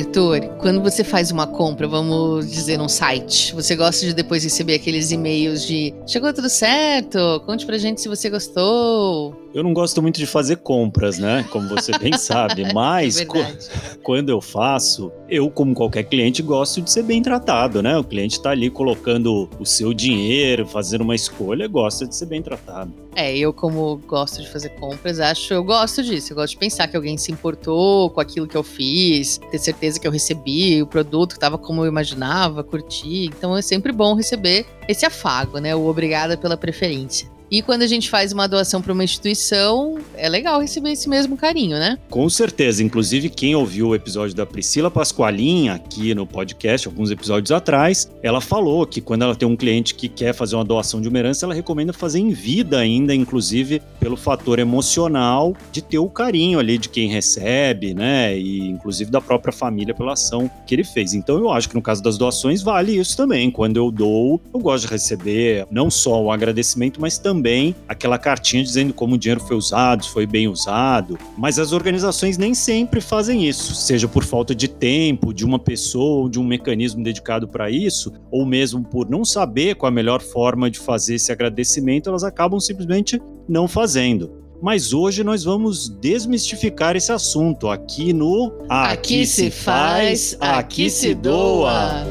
Arthur, quando você faz uma compra, vamos dizer, num site, você gosta de depois receber aqueles e-mails de chegou tudo certo? Conte pra gente se você gostou. Eu não gosto muito de fazer compras, né? Como você bem sabe, mas é quando eu faço, eu, como qualquer cliente, gosto de ser bem tratado, né? O cliente está ali colocando o seu dinheiro, fazendo uma escolha, gosta de ser bem tratado. É, eu, como gosto de fazer compras, acho, eu gosto disso. Eu gosto de pensar que alguém se importou com aquilo que eu fiz, ter certeza que eu recebi o produto que estava como eu imaginava, curti. Então é sempre bom receber esse afago, né? O obrigada pela preferência. E quando a gente faz uma doação para uma instituição, é legal receber esse mesmo carinho, né? Com certeza. Inclusive, quem ouviu o episódio da Priscila Pasqualin aqui no podcast, alguns episódios atrás, ela falou que quando ela tem um cliente que quer fazer uma doação de uma herança, ela recomenda fazer em vida ainda, inclusive pelo fator emocional de ter o carinho ali de quem recebe, né? E inclusive da própria família pela ação que ele fez. Então eu acho que no caso das doações vale isso também. Quando eu dou, eu gosto de receber não só o agradecimento, mas também também aquela cartinha dizendo como o dinheiro foi usado, foi bem usado. Mas as organizações nem sempre fazem isso, seja por falta de tempo, de uma pessoa de um mecanismo dedicado para isso, ou mesmo por não saber qual a melhor forma de fazer esse agradecimento, elas acabam simplesmente não fazendo. Mas hoje nós vamos desmistificar esse assunto aqui no Aqui, aqui se faz, aqui se doa.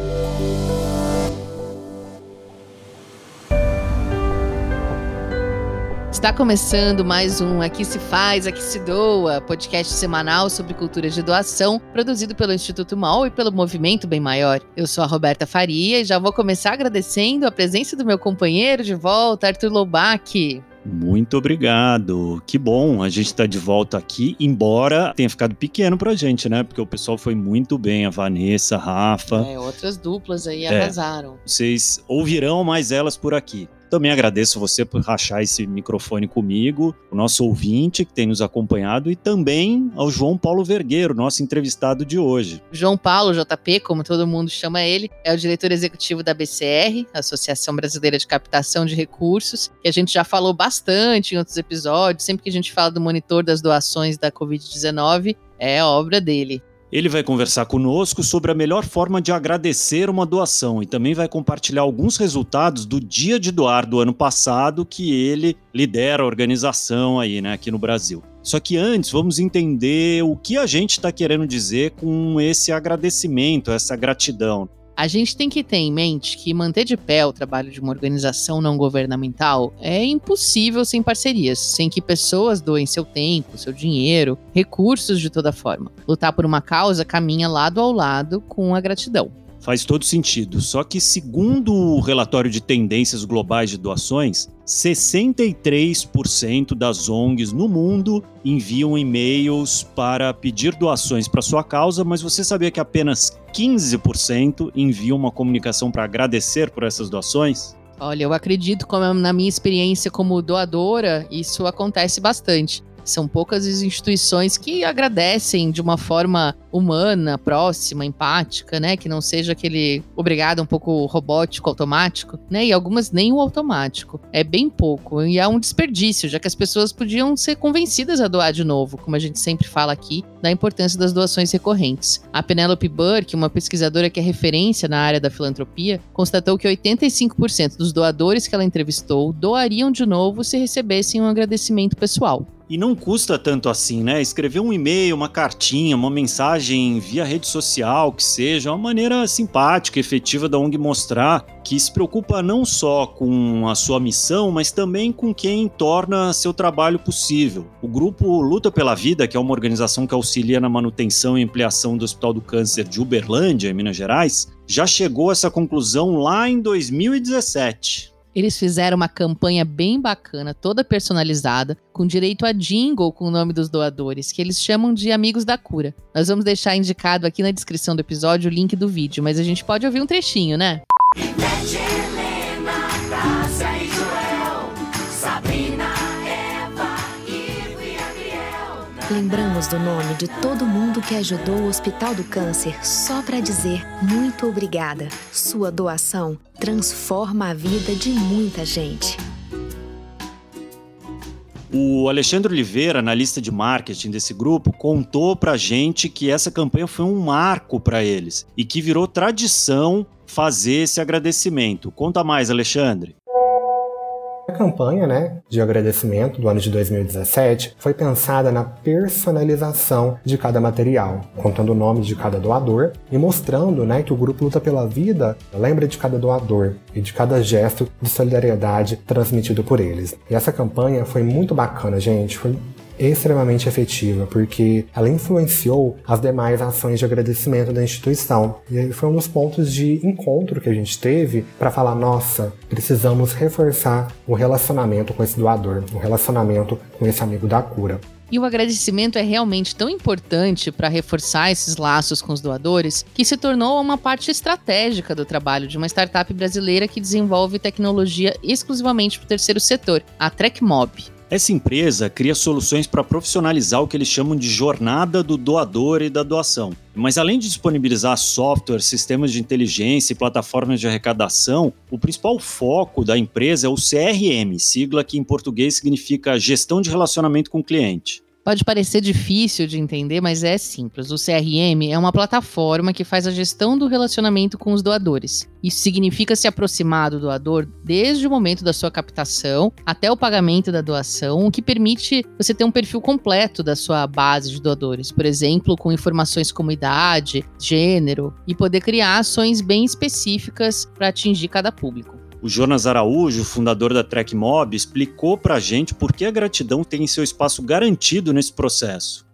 Está começando mais um Aqui se faz, aqui se doa, podcast semanal sobre cultura de doação, produzido pelo Instituto MOL e pelo Movimento Bem Maior. Eu sou a Roberta Faria e já vou começar agradecendo a presença do meu companheiro de volta, Arthur Loubach. Muito obrigado. Que bom a gente estar tá de volta aqui, embora tenha ficado pequeno pra gente, né? Porque o pessoal foi muito bem, a Vanessa, a Rafa. É, outras duplas aí é, arrasaram. Vocês ouvirão mais elas por aqui. Também agradeço você por rachar esse microfone comigo, o nosso ouvinte que tem nos acompanhado e também ao João Paulo Vergueiro, nosso entrevistado de hoje. João Paulo, JP, como todo mundo chama ele, é o diretor executivo da BCR, Associação Brasileira de Captação de Recursos, que a gente já falou bastante em outros episódios, sempre que a gente fala do monitor das doações da Covid-19, é obra dele. Ele vai conversar conosco sobre a melhor forma de agradecer uma doação e também vai compartilhar alguns resultados do dia de doar do ano passado que ele lidera a organização aí, né, aqui no Brasil. Só que antes, vamos entender o que a gente está querendo dizer com esse agradecimento, essa gratidão. A gente tem que ter em mente que manter de pé o trabalho de uma organização não governamental é impossível sem parcerias, sem que pessoas doem seu tempo, seu dinheiro, recursos de toda forma. Lutar por uma causa caminha lado ao lado com a gratidão. Faz todo sentido. Só que, segundo o relatório de tendências globais de doações, 63% das ONGs no mundo enviam e-mails para pedir doações para sua causa, mas você sabia que apenas 15% enviam uma comunicação para agradecer por essas doações? Olha, eu acredito, como na minha experiência como doadora, isso acontece bastante. São poucas as instituições que agradecem de uma forma humana, próxima, empática, né? Que não seja aquele obrigado um pouco robótico, automático, né? E algumas nem o automático. É bem pouco. E é um desperdício, já que as pessoas podiam ser convencidas a doar de novo, como a gente sempre fala aqui, da importância das doações recorrentes. A Penelope Burke, uma pesquisadora que é referência na área da filantropia, constatou que 85% dos doadores que ela entrevistou doariam de novo se recebessem um agradecimento pessoal. E não custa tanto assim, né? Escrever um e-mail, uma cartinha, uma mensagem via rede social, que seja, uma maneira simpática, efetiva da ONG mostrar que se preocupa não só com a sua missão, mas também com quem torna seu trabalho possível. O grupo Luta pela Vida, que é uma organização que auxilia na manutenção e ampliação do Hospital do Câncer de Uberlândia, em Minas Gerais, já chegou a essa conclusão lá em 2017. Eles fizeram uma campanha bem bacana, toda personalizada, com direito a jingle com o nome dos doadores, que eles chamam de Amigos da Cura. Nós vamos deixar indicado aqui na descrição do episódio o link do vídeo, mas a gente pode ouvir um trechinho, né? Lembramos do nome de todo mundo que ajudou o Hospital do Câncer só para dizer muito obrigada. Sua doação transforma a vida de muita gente. O Alexandre Oliveira, analista de marketing desse grupo, contou pra gente que essa campanha foi um marco para eles e que virou tradição fazer esse agradecimento. Conta mais, Alexandre. A campanha né, de agradecimento do ano de 2017 foi pensada na personalização de cada material, contando o nome de cada doador e mostrando né, que o grupo luta pela vida lembra de cada doador e de cada gesto de solidariedade transmitido por eles. E essa campanha foi muito bacana, gente. Foi extremamente efetiva, porque ela influenciou as demais ações de agradecimento da instituição. E foi um dos pontos de encontro que a gente teve para falar: nossa, precisamos reforçar o relacionamento com esse doador, o relacionamento com esse amigo da cura. E o agradecimento é realmente tão importante para reforçar esses laços com os doadores que se tornou uma parte estratégica do trabalho de uma startup brasileira que desenvolve tecnologia exclusivamente para o terceiro setor, a TrekMob. Essa empresa cria soluções para profissionalizar o que eles chamam de jornada do doador e da doação. Mas além de disponibilizar software, sistemas de inteligência e plataformas de arrecadação, o principal foco da empresa é o CRM, sigla que em português significa Gestão de Relacionamento com o Cliente. Pode parecer difícil de entender, mas é simples. O CRM é uma plataforma que faz a gestão do relacionamento com os doadores. Isso significa se aproximar do doador desde o momento da sua captação até o pagamento da doação, o que permite você ter um perfil completo da sua base de doadores, por exemplo, com informações como idade, gênero, e poder criar ações bem específicas para atingir cada público. O Jonas Araújo, fundador da TrekMob, explicou para a gente por que a gratidão tem seu espaço garantido nesse processo.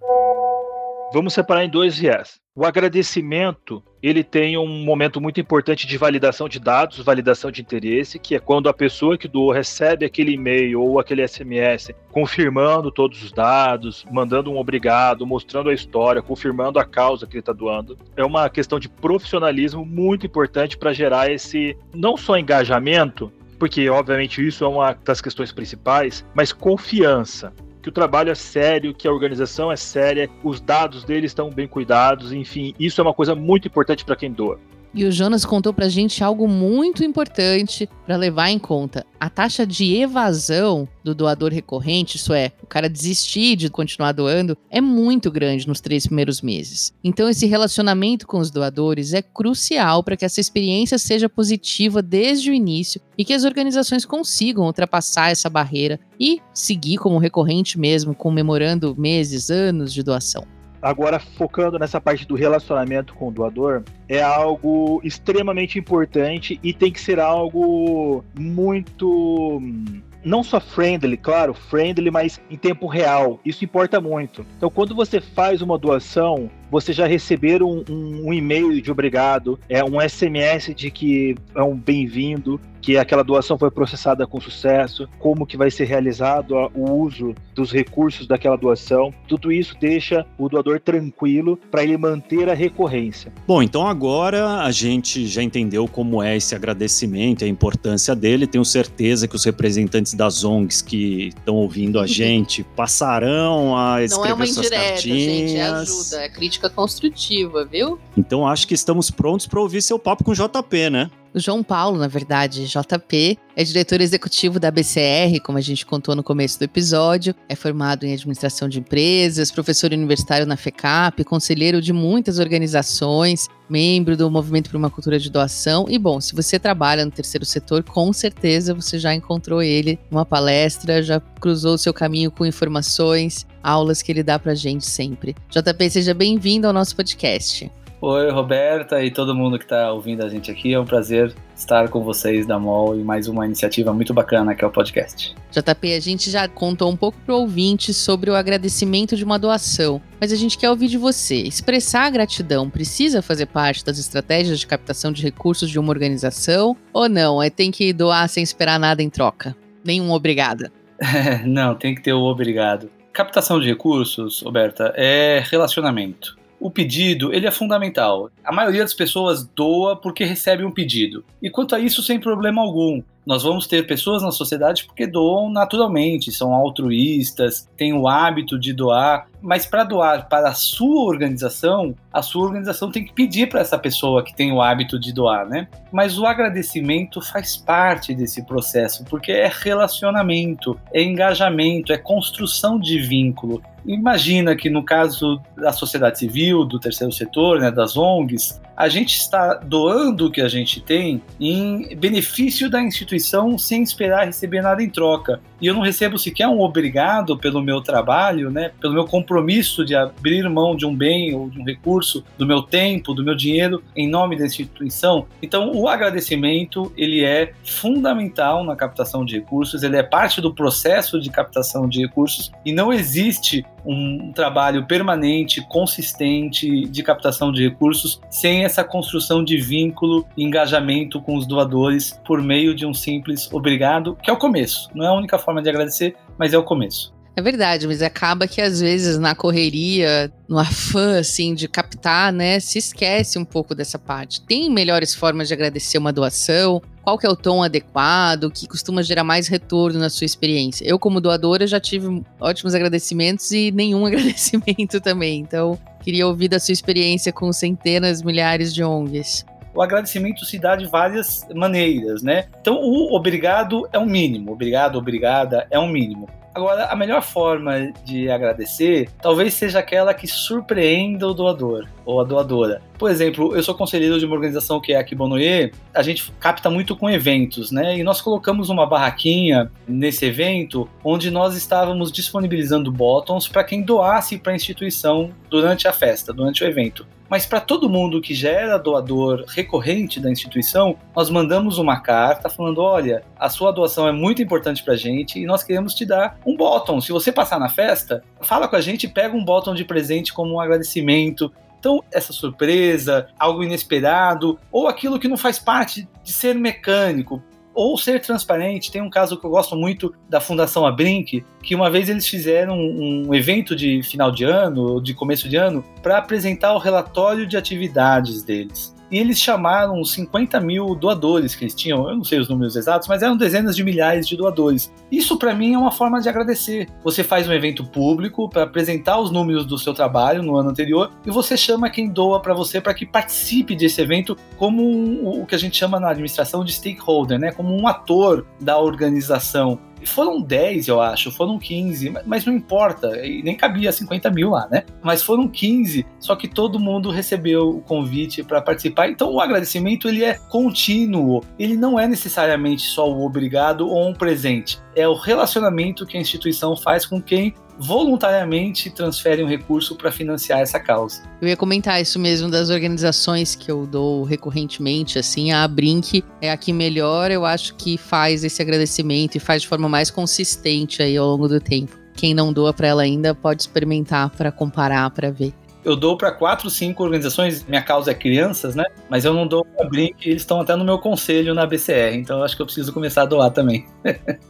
Vamos separar em dois viés. O agradecimento, ele tem um momento muito importante de validação de dados, validação de interesse, que é quando a pessoa que doou recebe aquele e-mail ou aquele SMS confirmando todos os dados, mandando um obrigado, mostrando a história, confirmando a causa que ele está doando. É uma questão de profissionalismo muito importante para gerar esse não só engajamento, porque obviamente isso é uma das questões principais, mas confiança que o trabalho é sério, que a organização é séria, os dados deles estão bem cuidados, enfim, isso é uma coisa muito importante para quem doa. E o Jonas contou pra gente algo muito importante para levar em conta. A taxa de evasão do doador recorrente, isso é, o cara desistir de continuar doando, é muito grande nos três primeiros meses. Então, esse relacionamento com os doadores é crucial para que essa experiência seja positiva desde o início e que as organizações consigam ultrapassar essa barreira e seguir como recorrente mesmo, comemorando meses, anos de doação. Agora, focando nessa parte do relacionamento com o doador, é algo extremamente importante e tem que ser algo muito não só friendly, claro, friendly, mas em tempo real. Isso importa muito. Então, quando você faz uma doação, você já receber um, um, um e-mail de obrigado, é um SMS de que é um bem-vindo, que aquela doação foi processada com sucesso, como que vai ser realizado o uso dos recursos daquela doação. Tudo isso deixa o doador tranquilo para ele manter a recorrência. Bom, então agora a gente já entendeu como é esse agradecimento, a importância dele. Tenho certeza que os representantes das ONGs que estão ouvindo a gente passarão a escrever Não é uma suas indireta, cartinhas. gente, é ajuda, é crítica construtiva, viu? Então acho que estamos prontos para ouvir seu papo com o JP, né? O João Paulo, na verdade, JP, é diretor executivo da BCR, como a gente contou no começo do episódio, é formado em administração de empresas, professor universitário na FECAP, conselheiro de muitas organizações, membro do Movimento por uma Cultura de Doação. E bom, se você trabalha no terceiro setor, com certeza você já encontrou ele numa palestra, já cruzou o seu caminho com informações, aulas que ele dá pra gente sempre. JP, seja bem-vindo ao nosso podcast. Oi, Roberta e todo mundo que está ouvindo a gente aqui. É um prazer estar com vocês da MOL e mais uma iniciativa muito bacana que é o podcast. JP, a gente já contou um pouco para o ouvinte sobre o agradecimento de uma doação, mas a gente quer ouvir de você. Expressar a gratidão precisa fazer parte das estratégias de captação de recursos de uma organização ou não? É tem que doar sem esperar nada em troca? Nenhum obrigada. não, tem que ter o obrigado. Captação de recursos, Roberta, é relacionamento o pedido ele é fundamental. A maioria das pessoas doa porque recebe um pedido. E quanto a isso, sem problema algum. Nós vamos ter pessoas na sociedade porque doam naturalmente, são altruístas, têm o hábito de doar, mas para doar para a sua organização, a sua organização tem que pedir para essa pessoa que tem o hábito de doar, né? Mas o agradecimento faz parte desse processo, porque é relacionamento, é engajamento, é construção de vínculo. Imagina que no caso da sociedade civil, do terceiro setor, né, das ONGs, a gente está doando o que a gente tem em benefício da instituição sem esperar receber nada em troca. E eu não recebo sequer um obrigado pelo meu trabalho, né, pelo meu compromisso de abrir mão de um bem ou de um recurso, do meu tempo, do meu dinheiro em nome da instituição. Então, o agradecimento, ele é fundamental na captação de recursos, ele é parte do processo de captação de recursos e não existe um trabalho permanente, consistente de captação de recursos sem essa construção de vínculo e engajamento com os doadores por meio de um simples obrigado, que é o começo. Não é a única forma de agradecer, mas é o começo. É verdade, mas acaba que às vezes na correria, no afã assim de captar, né, se esquece um pouco dessa parte. Tem melhores formas de agradecer uma doação? Qual que é o tom adequado, que costuma gerar mais retorno na sua experiência? Eu como doadora já tive ótimos agradecimentos e nenhum agradecimento também. Então, queria ouvir da sua experiência com centenas, milhares de ONGs o agradecimento se dá de várias maneiras, né? Então, o obrigado é um mínimo, obrigado, obrigada é um mínimo. Agora, a melhor forma de agradecer talvez seja aquela que surpreenda o doador ou a doadora. Por exemplo, eu sou conselheiro de uma organização que é a Kibonoye, a gente capta muito com eventos, né? E nós colocamos uma barraquinha nesse evento onde nós estávamos disponibilizando bottoms para quem doasse para a instituição durante a festa, durante o evento. Mas para todo mundo que já era doador recorrente da instituição, nós mandamos uma carta falando: olha, a sua doação é muito importante para a gente e nós queremos te dar um bottom. Se você passar na festa, fala com a gente, pega um bottom de presente como um agradecimento. Então, essa surpresa, algo inesperado, ou aquilo que não faz parte de ser mecânico, ou ser transparente. Tem um caso que eu gosto muito da Fundação Abrinq, que uma vez eles fizeram um evento de final de ano, de começo de ano, para apresentar o relatório de atividades deles e eles chamaram 50 mil doadores que eles tinham, eu não sei os números exatos, mas eram dezenas de milhares de doadores. Isso para mim é uma forma de agradecer. Você faz um evento público para apresentar os números do seu trabalho no ano anterior e você chama quem doa para você para que participe desse evento como um, o que a gente chama na administração de stakeholder, né? como um ator da organização. Foram 10, eu acho, foram 15, mas não importa, nem cabia 50 mil lá, né? Mas foram 15, só que todo mundo recebeu o convite para participar. Então o agradecimento ele é contínuo, ele não é necessariamente só o obrigado ou um presente. É o relacionamento que a instituição faz com quem voluntariamente transfere um recurso para financiar essa causa. Eu ia comentar isso mesmo das organizações que eu dou recorrentemente, assim, a Brink é a que melhor eu acho que faz esse agradecimento e faz de forma mais consistente aí ao longo do tempo. Quem não doa para ela ainda pode experimentar para comparar, para ver eu dou para quatro, cinco organizações, minha causa é crianças, né? Mas eu não dou para Brink, eles estão até no meu conselho na BCR, então acho que eu preciso começar a doar também.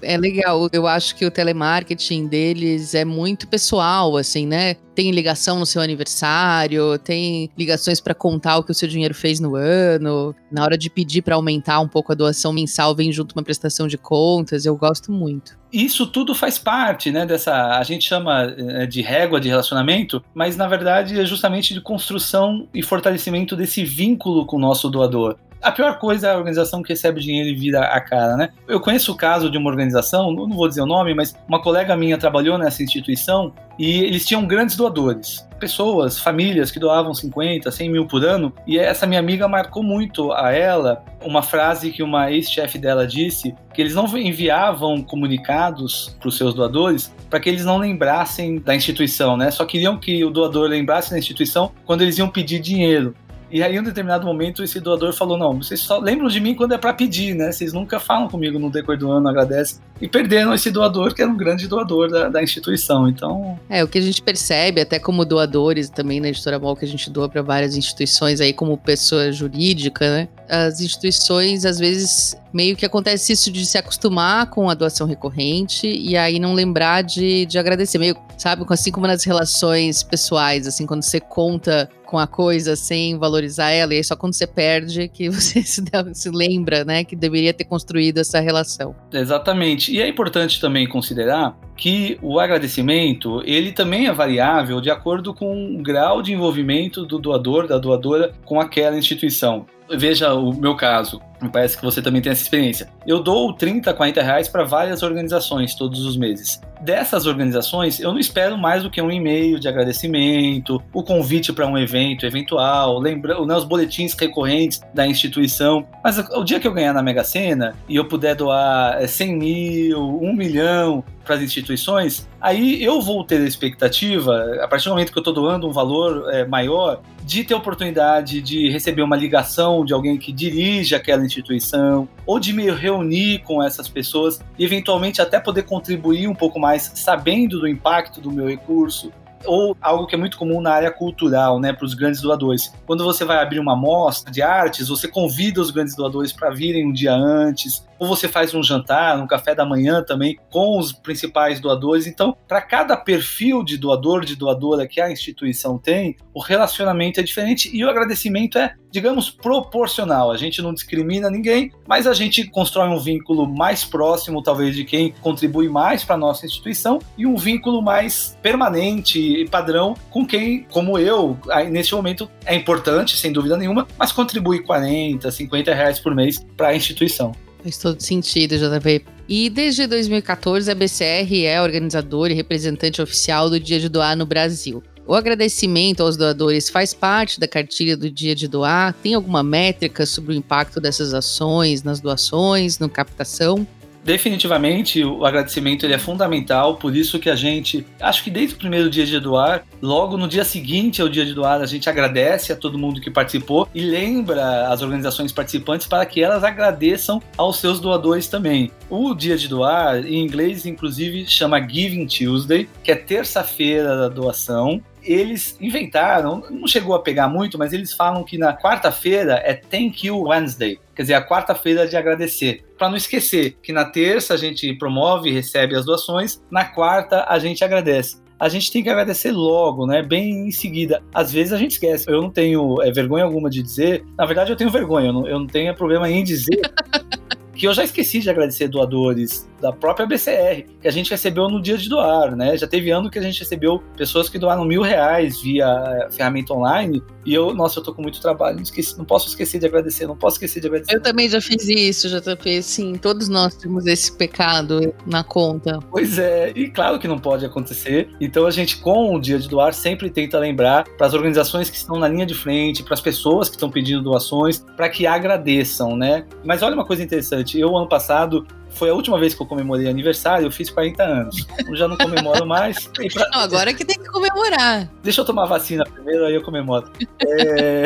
é legal, eu acho que o telemarketing deles é muito pessoal, assim, né? Tem ligação no seu aniversário, tem ligações para contar o que o seu dinheiro fez no ano. Na hora de pedir para aumentar um pouco a doação mensal, vem junto uma prestação de contas. Eu gosto muito isso tudo faz parte, né, dessa, a gente chama eh, de régua de relacionamento, mas na verdade é justamente de construção e fortalecimento desse vínculo com o nosso doador. A pior coisa é a organização que recebe dinheiro e vira a cara, né? Eu conheço o caso de uma organização, não vou dizer o nome, mas uma colega minha trabalhou nessa instituição e eles tinham grandes doadores. Pessoas, famílias que doavam 50, 100 mil por ano. E essa minha amiga marcou muito a ela uma frase que uma ex-chefe dela disse: que eles não enviavam comunicados para os seus doadores para que eles não lembrassem da instituição, né? Só queriam que o doador lembrasse da instituição quando eles iam pedir dinheiro. E aí, em um determinado momento, esse doador falou: Não, vocês só lembram de mim quando é para pedir, né? Vocês nunca falam comigo no decorrer do ano, agradecem. e perderam esse doador que era um grande doador da, da instituição. Então. É, o que a gente percebe, até como doadores também na editora Mol, que a gente doa para várias instituições aí como pessoa jurídica, né? As instituições, às vezes, meio que acontece isso de se acostumar com a doação recorrente e aí não lembrar de, de agradecer. Meio, sabe, assim como nas relações pessoais, assim, quando você conta com a coisa sem valorizar ela, e aí só quando você perde que você se, se lembra, né, que deveria ter construído essa relação. Exatamente. E é importante também considerar que o agradecimento, ele também é variável de acordo com o grau de envolvimento do doador, da doadora com aquela instituição. Veja o meu caso, me parece que você também tem essa experiência. Eu dou 30, 40 reais para várias organizações todos os meses. Dessas organizações, eu não espero mais do que um e-mail de agradecimento, o convite para um evento eventual, lembrando né, os boletins recorrentes da instituição. Mas o dia que eu ganhar na Mega Sena e eu puder doar 100 é, mil, 1 milhão para as instituições, aí eu vou ter a expectativa, a partir do momento que eu estou doando um valor é, maior, de ter oportunidade de receber uma ligação de alguém que dirige aquela instituição, ou de me reunir com essas pessoas e eventualmente até poder contribuir um pouco mais sabendo do impacto do meu recurso, ou algo que é muito comum na área cultural, né, para os grandes doadores. Quando você vai abrir uma mostra de artes, você convida os grandes doadores para virem um dia antes, ou você faz um jantar, um café da manhã também com os principais doadores. Então, para cada perfil de doador, de doadora que a instituição tem, o relacionamento é diferente e o agradecimento é, digamos, proporcional. A gente não discrimina ninguém, mas a gente constrói um vínculo mais próximo, talvez, de quem contribui mais para a nossa instituição e um vínculo mais permanente e padrão com quem, como eu, neste momento é importante, sem dúvida nenhuma, mas contribui 40, 50 reais por mês para a instituição. Faz todo sentido, JP. E desde 2014, a BCR é organizadora e representante oficial do Dia de Doar no Brasil. O agradecimento aos doadores faz parte da cartilha do Dia de Doar? Tem alguma métrica sobre o impacto dessas ações nas doações, na captação? Definitivamente o agradecimento ele é fundamental, por isso que a gente, acho que desde o primeiro dia de doar, logo no dia seguinte ao dia de doar, a gente agradece a todo mundo que participou e lembra as organizações participantes para que elas agradeçam aos seus doadores também. O dia de doar, em inglês, inclusive, chama Giving Tuesday, que é terça-feira da doação eles inventaram, não chegou a pegar muito, mas eles falam que na quarta-feira é Thank You Wednesday, quer dizer, a quarta-feira de agradecer. Para não esquecer que na terça a gente promove e recebe as doações, na quarta a gente agradece a gente tem que agradecer logo, né? Bem em seguida. Às vezes a gente esquece. Eu não tenho é, vergonha alguma de dizer. Na verdade, eu tenho vergonha. Eu não, eu não tenho problema em dizer que eu já esqueci de agradecer doadores da própria BCR, que a gente recebeu no dia de doar, né? Já teve ano que a gente recebeu pessoas que doaram mil reais via eh, ferramenta online e eu, nossa, eu tô com muito trabalho, não, esqueci, não posso esquecer de agradecer, não posso esquecer de agradecer. Eu também já fiz isso, já fiz, sim, todos nós temos esse pecado na conta. Pois é, e claro que não pode acontecer, então a gente com o dia de doar sempre tenta lembrar para as organizações que estão na linha de frente, para as pessoas que estão pedindo doações, para que agradeçam, né? Mas olha uma coisa interessante, eu ano passado foi a última vez que eu comemorei aniversário, eu fiz 40 anos. Eu já não comemoro mais. Pra... Não, agora que tem que comemorar. Deixa eu tomar vacina primeiro, aí eu comemoro. É...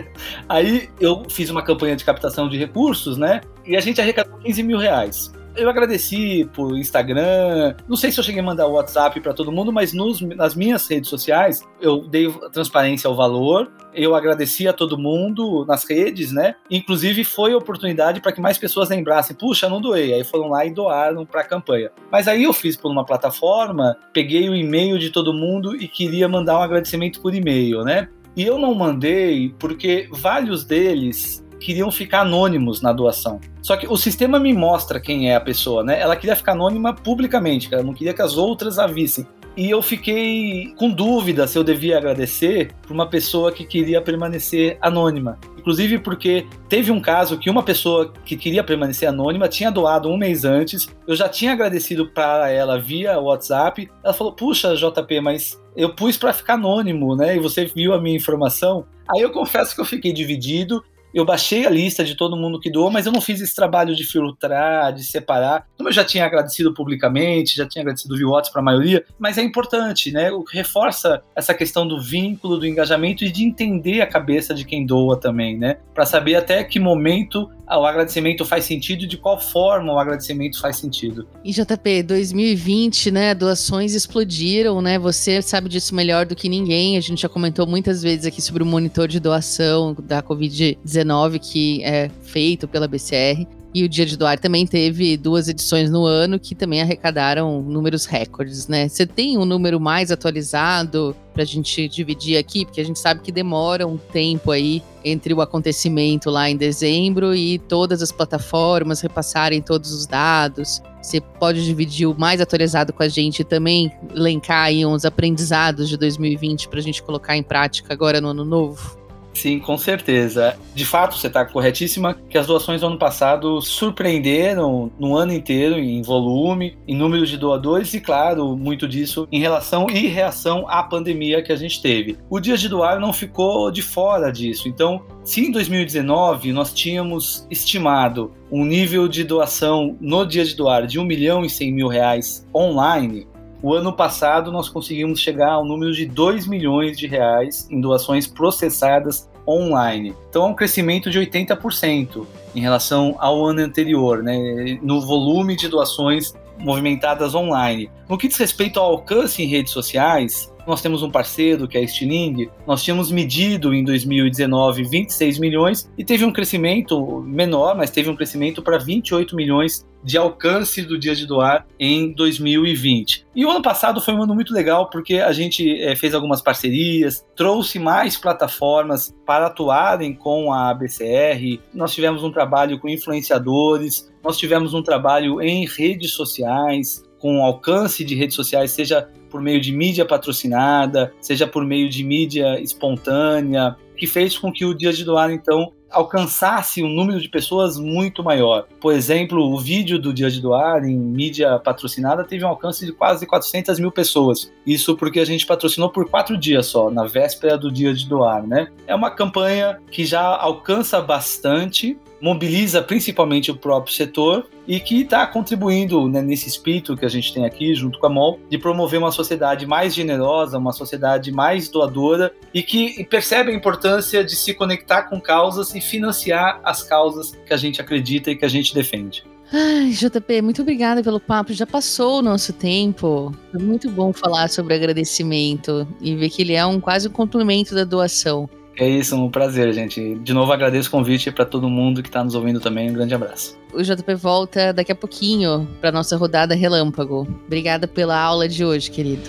aí eu fiz uma campanha de captação de recursos, né? E a gente arrecadou 15 mil reais. Eu agradeci por Instagram, não sei se eu cheguei a mandar o WhatsApp para todo mundo, mas nos, nas minhas redes sociais eu dei transparência ao valor, eu agradeci a todo mundo nas redes, né? Inclusive foi oportunidade para que mais pessoas lembrassem, puxa, não doei, aí foram lá e doaram para a campanha. Mas aí eu fiz por uma plataforma, peguei o e-mail de todo mundo e queria mandar um agradecimento por e-mail, né? E eu não mandei porque vários deles queriam ficar anônimos na doação. Só que o sistema me mostra quem é a pessoa, né? Ela queria ficar anônima publicamente, ela não queria que as outras a vissem. E eu fiquei com dúvida se eu devia agradecer para uma pessoa que queria permanecer anônima. Inclusive porque teve um caso que uma pessoa que queria permanecer anônima tinha doado um mês antes. Eu já tinha agradecido para ela via WhatsApp. Ela falou: Puxa, JP, mas eu pus para ficar anônimo, né? E você viu a minha informação. Aí eu confesso que eu fiquei dividido eu baixei a lista de todo mundo que doou, mas eu não fiz esse trabalho de filtrar, de separar. Como eu já tinha agradecido publicamente, já tinha agradecido via WhatsApp para a maioria, mas é importante, né? O reforça essa questão do vínculo, do engajamento e de entender a cabeça de quem doa também, né? Para saber até que momento o agradecimento faz sentido e de qual forma o agradecimento faz sentido. E JP, 2020, né, doações explodiram, né? Você sabe disso melhor do que ninguém. A gente já comentou muitas vezes aqui sobre o monitor de doação da COVID-19 que é feito pela BCR. E o Dia de Doar também teve duas edições no ano que também arrecadaram números recordes, né? Você tem um número mais atualizado para a gente dividir aqui? Porque a gente sabe que demora um tempo aí entre o acontecimento lá em dezembro e todas as plataformas repassarem todos os dados. Você pode dividir o mais atualizado com a gente e também elencar aí uns aprendizados de 2020 para a gente colocar em prática agora no ano novo? Sim, com certeza. De fato, você está corretíssima que as doações do ano passado surpreenderam no ano inteiro em volume, em número de doadores e, claro, muito disso em relação e reação à pandemia que a gente teve. O Dia de Doar não ficou de fora disso. Então, se em 2019 nós tínhamos estimado um nível de doação no Dia de Doar de 1 milhão e 100 mil reais online, o ano passado nós conseguimos chegar ao número de 2 milhões de reais em doações processadas online. Então é um crescimento de 80% em relação ao ano anterior, né, no volume de doações movimentadas online. No que diz respeito ao alcance em redes sociais, nós temos um parceiro que é a Stiling. Nós tínhamos medido em 2019 26 milhões e teve um crescimento menor, mas teve um crescimento para 28 milhões de alcance do Dia de Doar em 2020. E o ano passado foi um ano muito legal porque a gente é, fez algumas parcerias, trouxe mais plataformas para atuarem com a BCR. Nós tivemos um trabalho com influenciadores, nós tivemos um trabalho em redes sociais, com alcance de redes sociais, seja por meio de mídia patrocinada, seja por meio de mídia espontânea, que fez com que o Dia de Doar, então, alcançasse um número de pessoas muito maior. Por exemplo, o vídeo do Dia de Doar em mídia patrocinada teve um alcance de quase 400 mil pessoas. Isso porque a gente patrocinou por quatro dias só, na véspera do Dia de Doar, né? É uma campanha que já alcança bastante, mobiliza principalmente o próprio setor e que está contribuindo né, nesse espírito que a gente tem aqui, junto com a MOL, de promover uma sociedade mais generosa, uma sociedade mais doadora e que percebe a importância de se conectar com causas e financiar as causas que a gente acredita e que a gente defende. Ai, JP, muito obrigada pelo papo. Já passou o nosso tempo. Foi muito bom falar sobre agradecimento e ver que ele é um quase um complemento da doação. É isso, um prazer, gente. De novo agradeço o convite para todo mundo que está nos ouvindo também. Um grande abraço. O JP volta daqui a pouquinho para nossa rodada relâmpago. Obrigada pela aula de hoje, querido.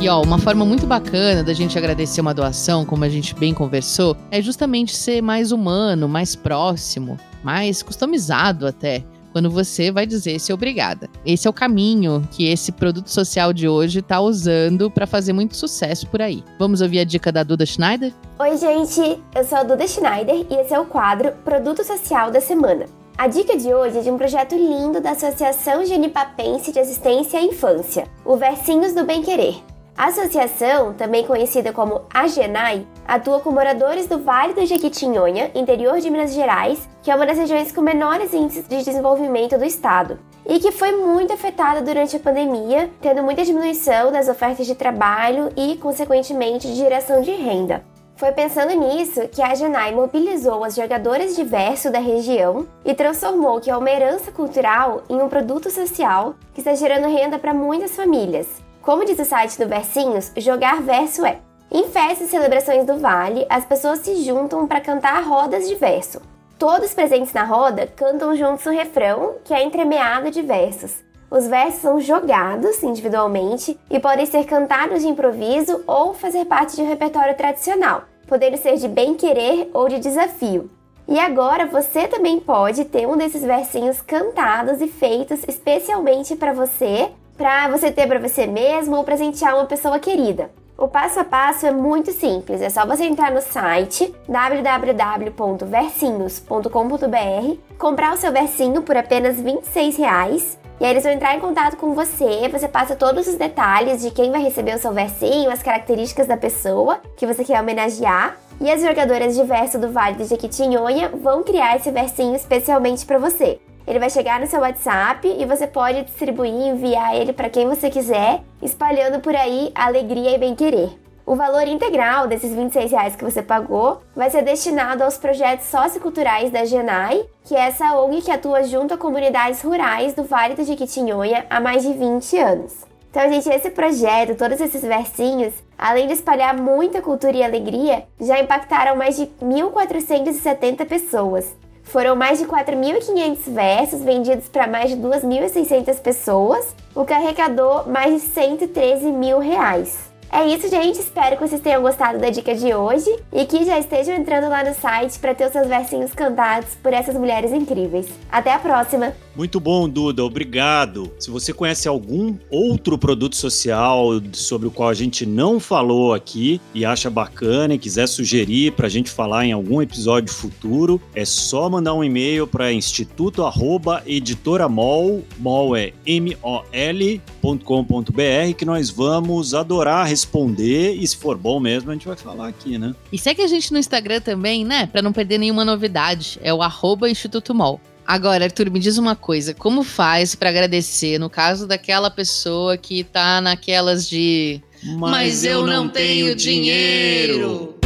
E ó, uma forma muito bacana da gente agradecer uma doação, como a gente bem conversou, é justamente ser mais humano, mais próximo, mais customizado até quando você vai dizer esse obrigada. Esse é o caminho que esse produto social de hoje está usando para fazer muito sucesso por aí. Vamos ouvir a dica da Duda Schneider? Oi, gente, eu sou a Duda Schneider e esse é o quadro Produto Social da Semana. A dica de hoje é de um projeto lindo da Associação Genipapense de Assistência à Infância, o Versinhos do Bem Querer. A associação, também conhecida como AGENAI, atua com moradores do Vale do Jequitinhonha, interior de Minas Gerais, que é uma das regiões com menores índices de desenvolvimento do estado, e que foi muito afetada durante a pandemia, tendo muita diminuição das ofertas de trabalho e, consequentemente, de geração de renda. Foi pensando nisso que a AGENAI mobilizou as jogadoras de verso da região e transformou que é uma herança cultural em um produto social que está gerando renda para muitas famílias. Como diz o site do Versinhos, jogar verso é. Em festas e celebrações do Vale, as pessoas se juntam para cantar rodas de verso. Todos presentes na roda cantam juntos o refrão, que é entremeado de versos. Os versos são jogados individualmente e podem ser cantados de improviso ou fazer parte de um repertório tradicional, podendo ser de bem-querer ou de desafio. E agora você também pode ter um desses versinhos cantados e feitos especialmente para você para você ter para você mesmo ou presentear uma pessoa querida. O passo a passo é muito simples, é só você entrar no site www.versinhos.com.br, comprar o seu versinho por apenas R$ 26 E aí eles vão entrar em contato com você, você passa todos os detalhes de quem vai receber o seu versinho, as características da pessoa que você quer homenagear. E as jogadoras de verso do Vale do Jequitinhonha vão criar esse versinho especialmente para você. Ele vai chegar no seu WhatsApp e você pode distribuir enviar ele para quem você quiser, espalhando por aí alegria e bem-querer. O valor integral desses 26 reais que você pagou vai ser destinado aos projetos socioculturais da GENAI, que é essa ONG que atua junto a comunidades rurais do Vale do Jequitinhonha há mais de 20 anos. Então, gente, esse projeto, todos esses versinhos, além de espalhar muita cultura e alegria, já impactaram mais de 1.470 pessoas. Foram mais de 4.500 versos vendidos para mais de 2.600 pessoas, o que arrecadou mais de 113 mil reais. É isso, gente. Espero que vocês tenham gostado da dica de hoje e que já estejam entrando lá no site para ter os seus versinhos cantados por essas mulheres incríveis. Até a próxima! Muito bom, Duda, obrigado. Se você conhece algum outro produto social sobre o qual a gente não falou aqui e acha bacana e quiser sugerir para a gente falar em algum episódio futuro, é só mandar um e-mail para instituto@editoramol, mol é m o l.com.br que nós vamos adorar responder e se for bom mesmo a gente vai falar aqui, né? E segue a gente no Instagram também, né, para não perder nenhuma novidade. É o arroba Instituto Mol. Agora, Arthur, me diz uma coisa: como faz para agradecer no caso daquela pessoa que tá naquelas de. Mas, Mas eu não tenho dinheiro.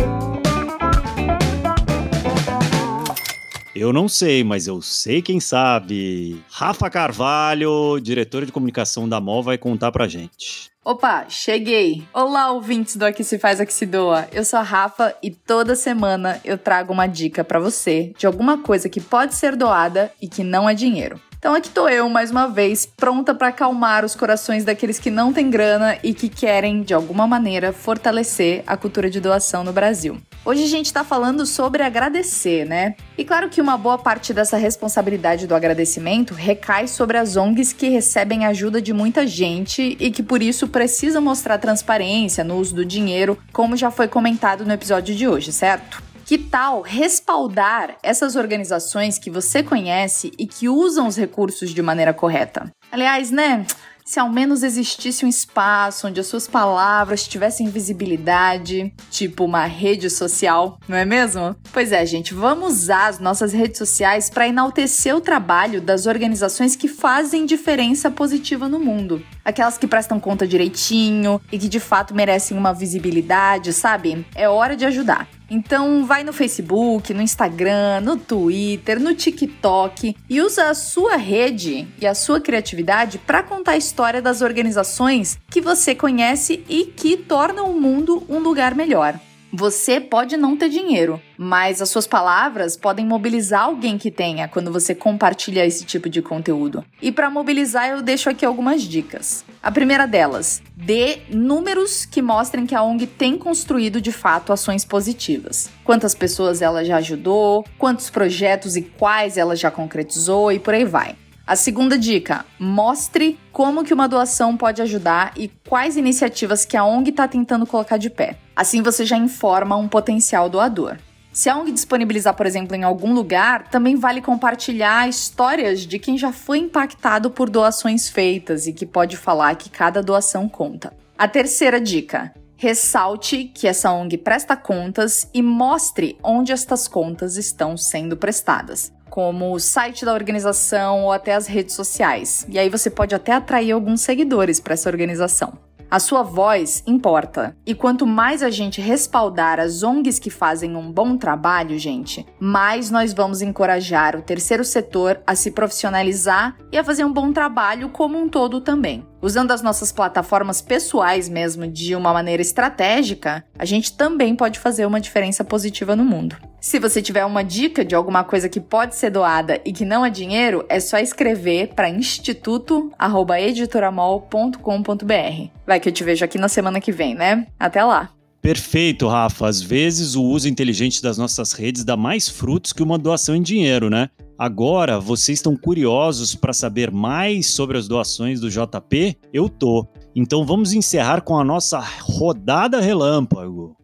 Eu não sei, mas eu sei quem sabe. Rafa Carvalho, diretora de comunicação da MOL, vai contar pra gente. Opa, cheguei! Olá, ouvintes do Aqui Se Faz Aqui Se Doa. Eu sou a Rafa e toda semana eu trago uma dica para você de alguma coisa que pode ser doada e que não é dinheiro. Então aqui tô eu mais uma vez, pronta para acalmar os corações daqueles que não têm grana e que querem de alguma maneira fortalecer a cultura de doação no Brasil. Hoje a gente está falando sobre agradecer, né? E claro que uma boa parte dessa responsabilidade do agradecimento recai sobre as ONGs que recebem ajuda de muita gente e que por isso precisam mostrar transparência no uso do dinheiro, como já foi comentado no episódio de hoje, certo? Que tal respaldar essas organizações que você conhece e que usam os recursos de maneira correta? Aliás, né? Se ao menos existisse um espaço onde as suas palavras tivessem visibilidade, tipo uma rede social, não é mesmo? Pois é, gente, vamos usar as nossas redes sociais para enaltecer o trabalho das organizações que fazem diferença positiva no mundo. Aquelas que prestam conta direitinho e que de fato merecem uma visibilidade, sabe? É hora de ajudar. Então vai no Facebook, no Instagram, no Twitter, no TikTok e usa a sua rede e a sua criatividade para contar a história das organizações que você conhece e que tornam o mundo um lugar melhor. Você pode não ter dinheiro, mas as suas palavras podem mobilizar alguém que tenha quando você compartilha esse tipo de conteúdo. E para mobilizar, eu deixo aqui algumas dicas. A primeira delas, dê números que mostrem que a ONG tem construído de fato ações positivas. Quantas pessoas ela já ajudou, quantos projetos e quais ela já concretizou e por aí vai. A segunda dica: mostre como que uma doação pode ajudar e quais iniciativas que a ONG está tentando colocar de pé. Assim você já informa um potencial doador. Se a ONG disponibilizar, por exemplo, em algum lugar, também vale compartilhar histórias de quem já foi impactado por doações feitas e que pode falar que cada doação conta. A terceira dica: ressalte que essa ONG presta contas e mostre onde estas contas estão sendo prestadas como o site da organização ou até as redes sociais. E aí você pode até atrair alguns seguidores para essa organização. A sua voz importa. E quanto mais a gente respaldar as ONGs que fazem um bom trabalho, gente, mais nós vamos encorajar o terceiro setor a se profissionalizar e a fazer um bom trabalho como um todo também. Usando as nossas plataformas pessoais mesmo de uma maneira estratégica, a gente também pode fazer uma diferença positiva no mundo. Se você tiver uma dica de alguma coisa que pode ser doada e que não é dinheiro, é só escrever para instituto@editoramol.com.br. Vai que eu te vejo aqui na semana que vem, né? Até lá. Perfeito, Rafa. Às vezes o uso inteligente das nossas redes dá mais frutos que uma doação em dinheiro, né? Agora, vocês estão curiosos para saber mais sobre as doações do JP? Eu tô. Então vamos encerrar com a nossa rodada relâmpago.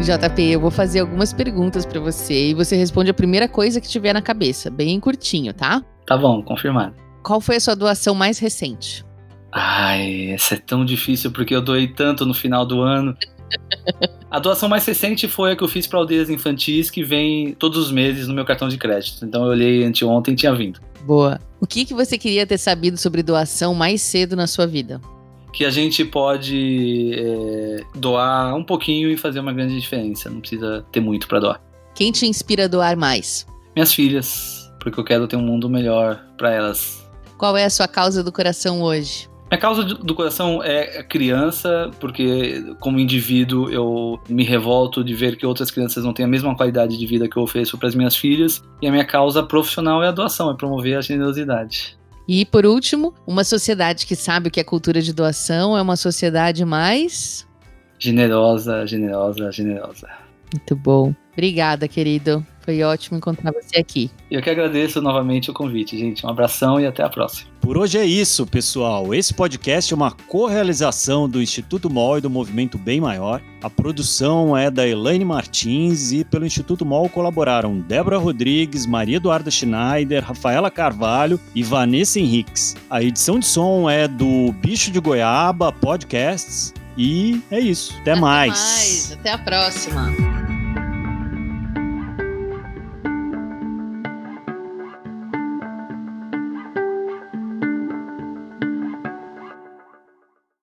JP, eu vou fazer algumas perguntas para você e você responde a primeira coisa que tiver na cabeça, bem curtinho, tá? Tá bom, confirmado. Qual foi a sua doação mais recente? Ai, essa é tão difícil porque eu doei tanto no final do ano. A doação mais recente foi a que eu fiz para aldeias infantis, que vem todos os meses no meu cartão de crédito. Então eu olhei anteontem e tinha vindo. Boa. O que, que você queria ter sabido sobre doação mais cedo na sua vida? Que a gente pode é, doar um pouquinho e fazer uma grande diferença. Não precisa ter muito para doar. Quem te inspira a doar mais? Minhas filhas, porque eu quero ter um mundo melhor para elas. Qual é a sua causa do coração hoje? Minha causa do coração é criança, porque como indivíduo eu me revolto de ver que outras crianças não têm a mesma qualidade de vida que eu ofereço para as minhas filhas. E a minha causa profissional é a doação, é promover a generosidade. E por último, uma sociedade que sabe o que é cultura de doação é uma sociedade mais generosa, generosa, generosa. Muito bom. Obrigada, querido. Foi ótimo encontrar você aqui. Eu que agradeço novamente o convite, gente. Um abração e até a próxima. Por hoje é isso, pessoal. Esse podcast é uma co-realização do Instituto MOL e do Movimento Bem Maior. A produção é da Elaine Martins e pelo Instituto MOL colaboraram Débora Rodrigues, Maria Eduarda Schneider, Rafaela Carvalho e Vanessa Henriques. A edição de som é do Bicho de Goiaba Podcasts. E é isso. Até, Até mais. mais. Até a próxima.